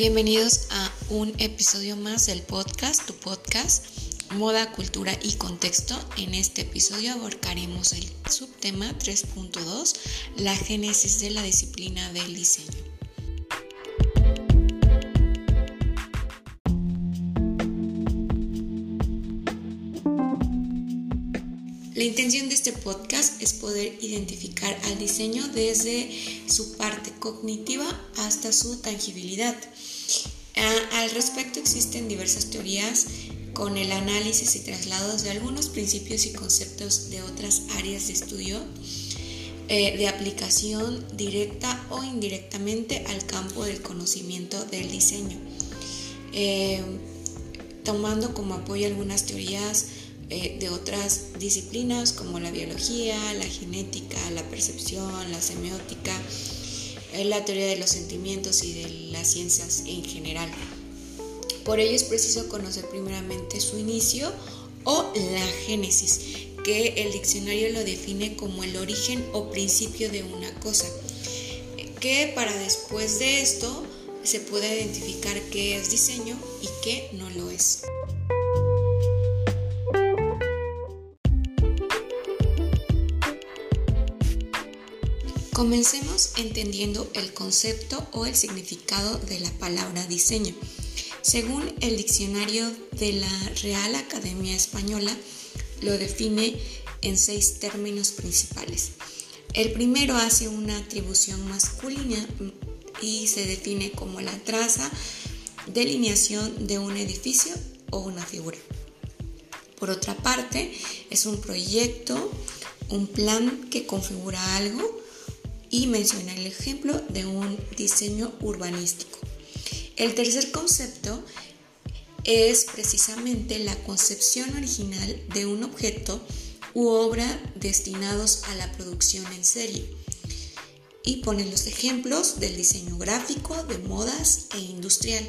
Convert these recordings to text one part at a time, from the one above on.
Bienvenidos a un episodio más del podcast, tu podcast, Moda, Cultura y Contexto. En este episodio abarcaremos el subtema 3.2, la génesis de la disciplina del diseño. La intención de este podcast es poder identificar al diseño desde su parte cognitiva hasta su tangibilidad. Al respecto existen diversas teorías con el análisis y traslados de algunos principios y conceptos de otras áreas de estudio eh, de aplicación directa o indirectamente al campo del conocimiento del diseño, eh, tomando como apoyo algunas teorías eh, de otras disciplinas como la biología, la genética, la percepción, la semiótica, eh, la teoría de los sentimientos y de las ciencias en general. Por ello es preciso conocer primeramente su inicio o la génesis, que el diccionario lo define como el origen o principio de una cosa, que para después de esto se pueda identificar qué es diseño y qué no lo es. Comencemos entendiendo el concepto o el significado de la palabra diseño. Según el diccionario de la Real Academia Española, lo define en seis términos principales. El primero hace una atribución masculina y se define como la traza, delineación de un edificio o una figura. Por otra parte, es un proyecto, un plan que configura algo, y mencionar el ejemplo de un diseño urbanístico. El tercer concepto es precisamente la concepción original de un objeto u obra destinados a la producción en serie. Y pone los ejemplos del diseño gráfico, de modas e industrial.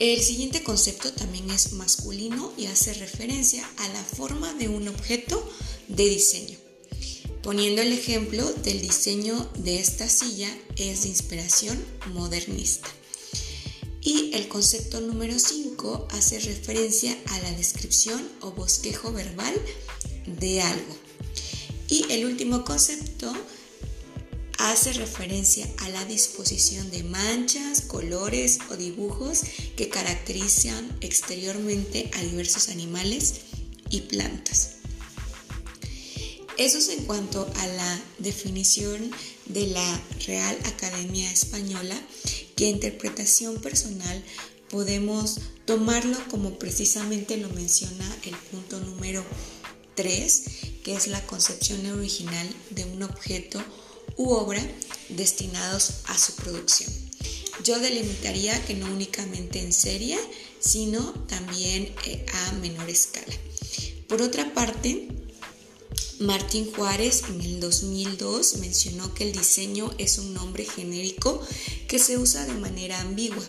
El siguiente concepto también es masculino y hace referencia a la forma de un objeto de diseño poniendo el ejemplo del diseño de esta silla es de inspiración modernista. Y el concepto número 5 hace referencia a la descripción o bosquejo verbal de algo. Y el último concepto hace referencia a la disposición de manchas, colores o dibujos que caracterizan exteriormente a diversos animales y plantas. Eso es en cuanto a la definición de la Real Academia Española, que interpretación personal podemos tomarlo como precisamente lo menciona el punto número 3, que es la concepción original de un objeto u obra destinados a su producción. Yo delimitaría que no únicamente en serie, sino también eh, a menor escala. Por otra parte, Martín Juárez en el 2002 mencionó que el diseño es un nombre genérico que se usa de manera ambigua,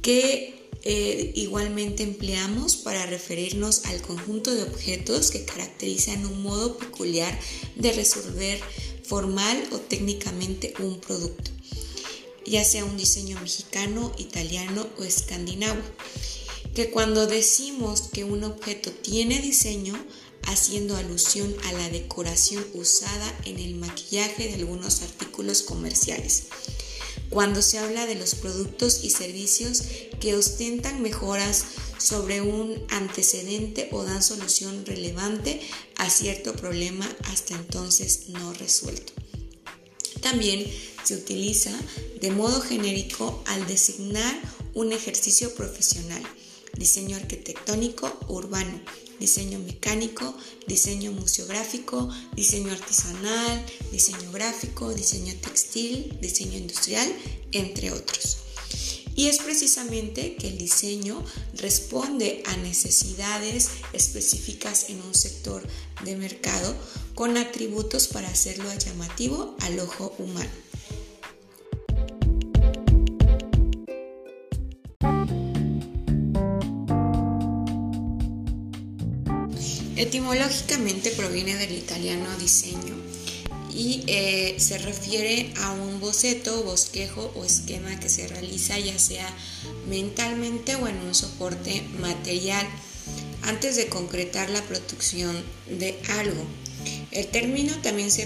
que eh, igualmente empleamos para referirnos al conjunto de objetos que caracterizan un modo peculiar de resolver formal o técnicamente un producto, ya sea un diseño mexicano, italiano o escandinavo. Que cuando decimos que un objeto tiene diseño, haciendo alusión a la decoración usada en el maquillaje de algunos artículos comerciales. Cuando se habla de los productos y servicios que ostentan mejoras sobre un antecedente o dan solución relevante a cierto problema hasta entonces no resuelto. También se utiliza de modo genérico al designar un ejercicio profesional, diseño arquitectónico urbano, diseño mecánico, diseño museográfico, diseño artesanal, diseño gráfico, diseño textil, diseño industrial, entre otros. Y es precisamente que el diseño responde a necesidades específicas en un sector de mercado con atributos para hacerlo llamativo al ojo humano. Etimológicamente proviene del italiano diseño y eh, se refiere a un boceto, bosquejo o esquema que se realiza ya sea mentalmente o en un soporte material antes de concretar la producción de algo. El término también se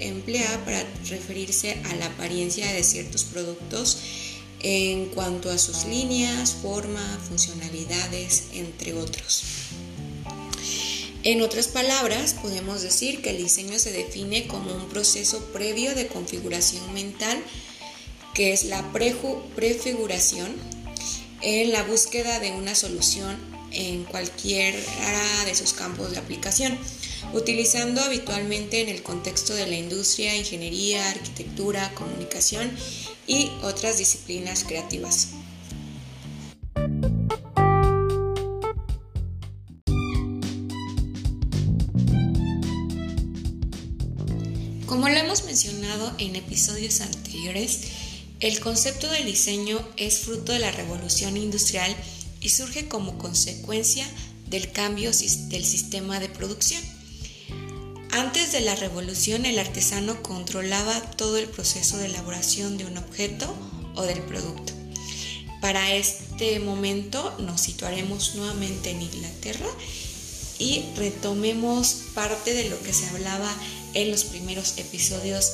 emplea para referirse a la apariencia de ciertos productos en cuanto a sus líneas, forma, funcionalidades, entre otros. En otras palabras, podemos decir que el diseño se define como un proceso previo de configuración mental, que es la prefiguración, en la búsqueda de una solución en cualquiera de sus campos de aplicación, utilizando habitualmente en el contexto de la industria, ingeniería, arquitectura, comunicación y otras disciplinas creativas. En episodios anteriores, el concepto del diseño es fruto de la revolución industrial y surge como consecuencia del cambio del sistema de producción. Antes de la revolución el artesano controlaba todo el proceso de elaboración de un objeto o del producto. Para este momento nos situaremos nuevamente en Inglaterra y retomemos parte de lo que se hablaba en los primeros episodios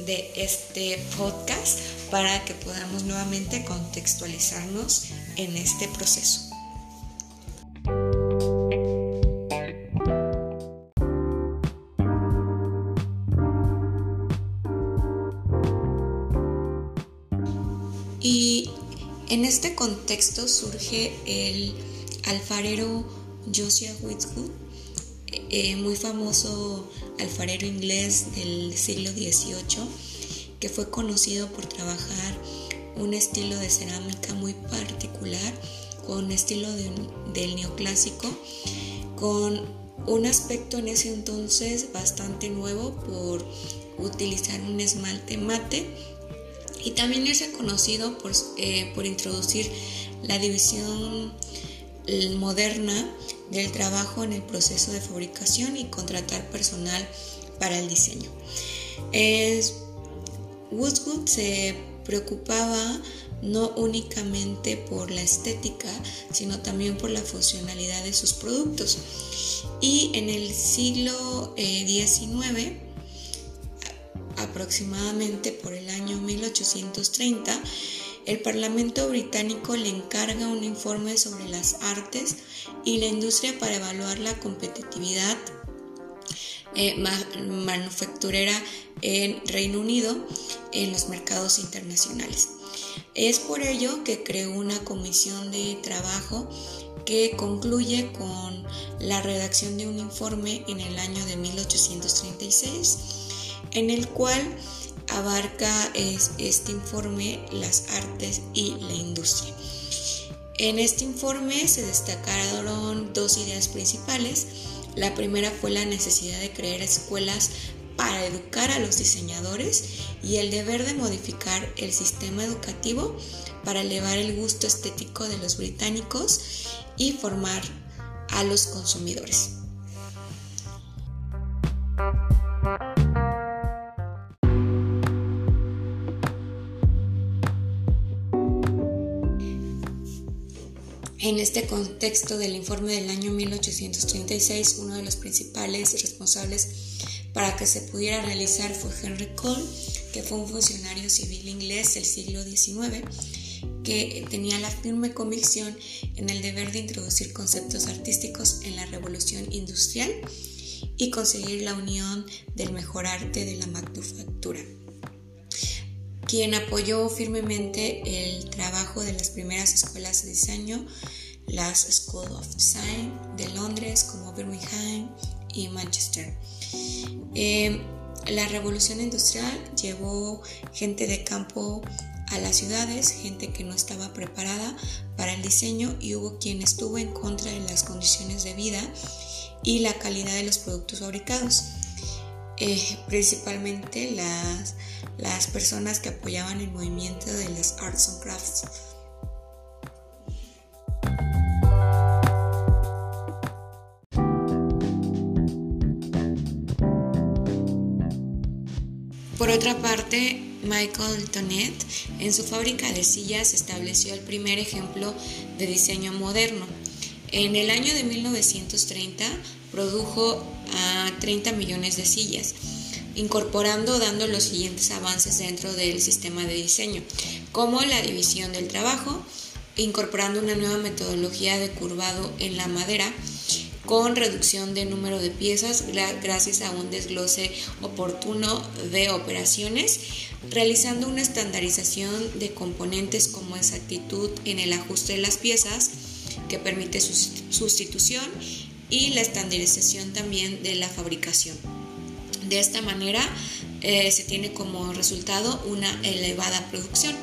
de este podcast para que podamos nuevamente contextualizarnos en este proceso. Y en este contexto surge el alfarero Josiah Whitwood, eh, muy famoso alfarero inglés del siglo XVIII, que fue conocido por trabajar un estilo de cerámica muy particular, con estilo del neoclásico, con un aspecto en ese entonces bastante nuevo por utilizar un esmalte mate. Y también es reconocido por, eh, por introducir la división moderna del trabajo en el proceso de fabricación y contratar personal para el diseño. Es, Woodwood se preocupaba no únicamente por la estética, sino también por la funcionalidad de sus productos. Y en el siglo XIX, eh, aproximadamente por el año 1830, el Parlamento británico le encarga un informe sobre las artes y la industria para evaluar la competitividad eh, manufacturera en Reino Unido en los mercados internacionales. Es por ello que creó una comisión de trabajo que concluye con la redacción de un informe en el año de 1836, en el cual abarca este informe las artes y la industria. En este informe se destacaron dos ideas principales. La primera fue la necesidad de crear escuelas para educar a los diseñadores y el deber de modificar el sistema educativo para elevar el gusto estético de los británicos y formar a los consumidores. En este contexto del informe del año 1836, uno de los principales responsables para que se pudiera realizar fue Henry Cole, que fue un funcionario civil inglés del siglo XIX, que tenía la firme convicción en el deber de introducir conceptos artísticos en la revolución industrial y conseguir la unión del mejor arte de la manufactura quien apoyó firmemente el trabajo de las primeras escuelas de diseño, las School of Design de Londres como Birmingham y Manchester. Eh, la revolución industrial llevó gente de campo a las ciudades, gente que no estaba preparada para el diseño y hubo quien estuvo en contra de las condiciones de vida y la calidad de los productos fabricados. Eh, principalmente las, las personas que apoyaban el movimiento de las arts and crafts. Por otra parte, Michael Tonet en su fábrica de sillas estableció el primer ejemplo de diseño moderno. En el año de 1930 produjo a 30 millones de sillas, incorporando dando los siguientes avances dentro del sistema de diseño, como la división del trabajo, incorporando una nueva metodología de curvado en la madera, con reducción de número de piezas gracias a un desglose oportuno de operaciones, realizando una estandarización de componentes como exactitud en el ajuste de las piezas que permite su sustitución y la estandarización también de la fabricación. De esta manera eh, se tiene como resultado una elevada producción.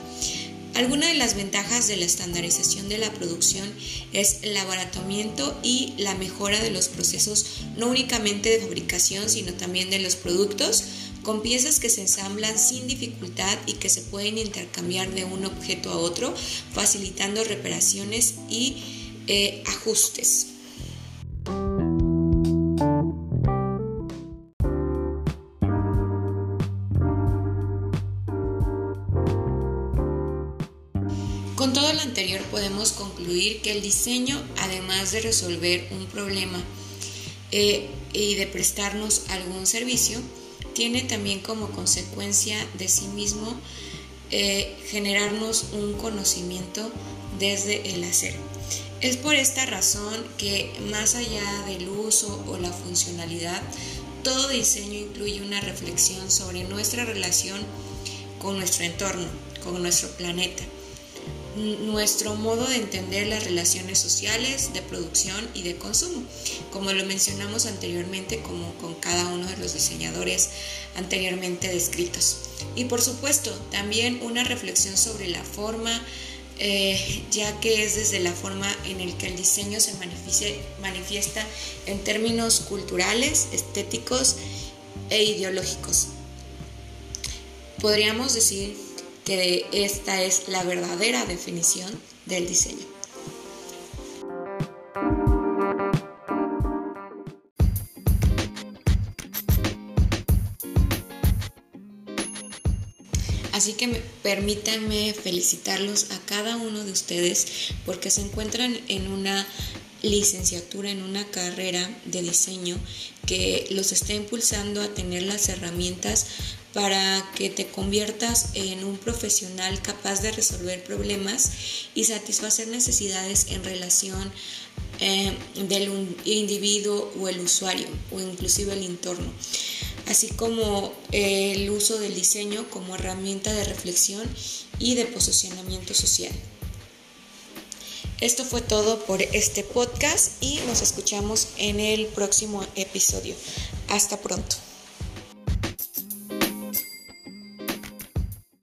Alguna de las ventajas de la estandarización de la producción es el abaratamiento y la mejora de los procesos no únicamente de fabricación, sino también de los productos, con piezas que se ensamblan sin dificultad y que se pueden intercambiar de un objeto a otro, facilitando reparaciones y eh, ajustes. Con todo lo anterior podemos concluir que el diseño, además de resolver un problema eh, y de prestarnos algún servicio, tiene también como consecuencia de sí mismo eh, generarnos un conocimiento desde el hacer. Es por esta razón que más allá del uso o la funcionalidad, todo diseño incluye una reflexión sobre nuestra relación con nuestro entorno, con nuestro planeta nuestro modo de entender las relaciones sociales de producción y de consumo, como lo mencionamos anteriormente, como con cada uno de los diseñadores anteriormente descritos. Y por supuesto, también una reflexión sobre la forma, eh, ya que es desde la forma en el que el diseño se manifiesta en términos culturales, estéticos e ideológicos. Podríamos decir que esta es la verdadera definición del diseño. Así que permítanme felicitarlos a cada uno de ustedes porque se encuentran en una licenciatura, en una carrera de diseño que los está impulsando a tener las herramientas para que te conviertas en un profesional capaz de resolver problemas y satisfacer necesidades en relación eh, del individuo o el usuario o inclusive el entorno, así como el uso del diseño como herramienta de reflexión y de posicionamiento social. Esto fue todo por este podcast y nos escuchamos en el próximo episodio. Hasta pronto.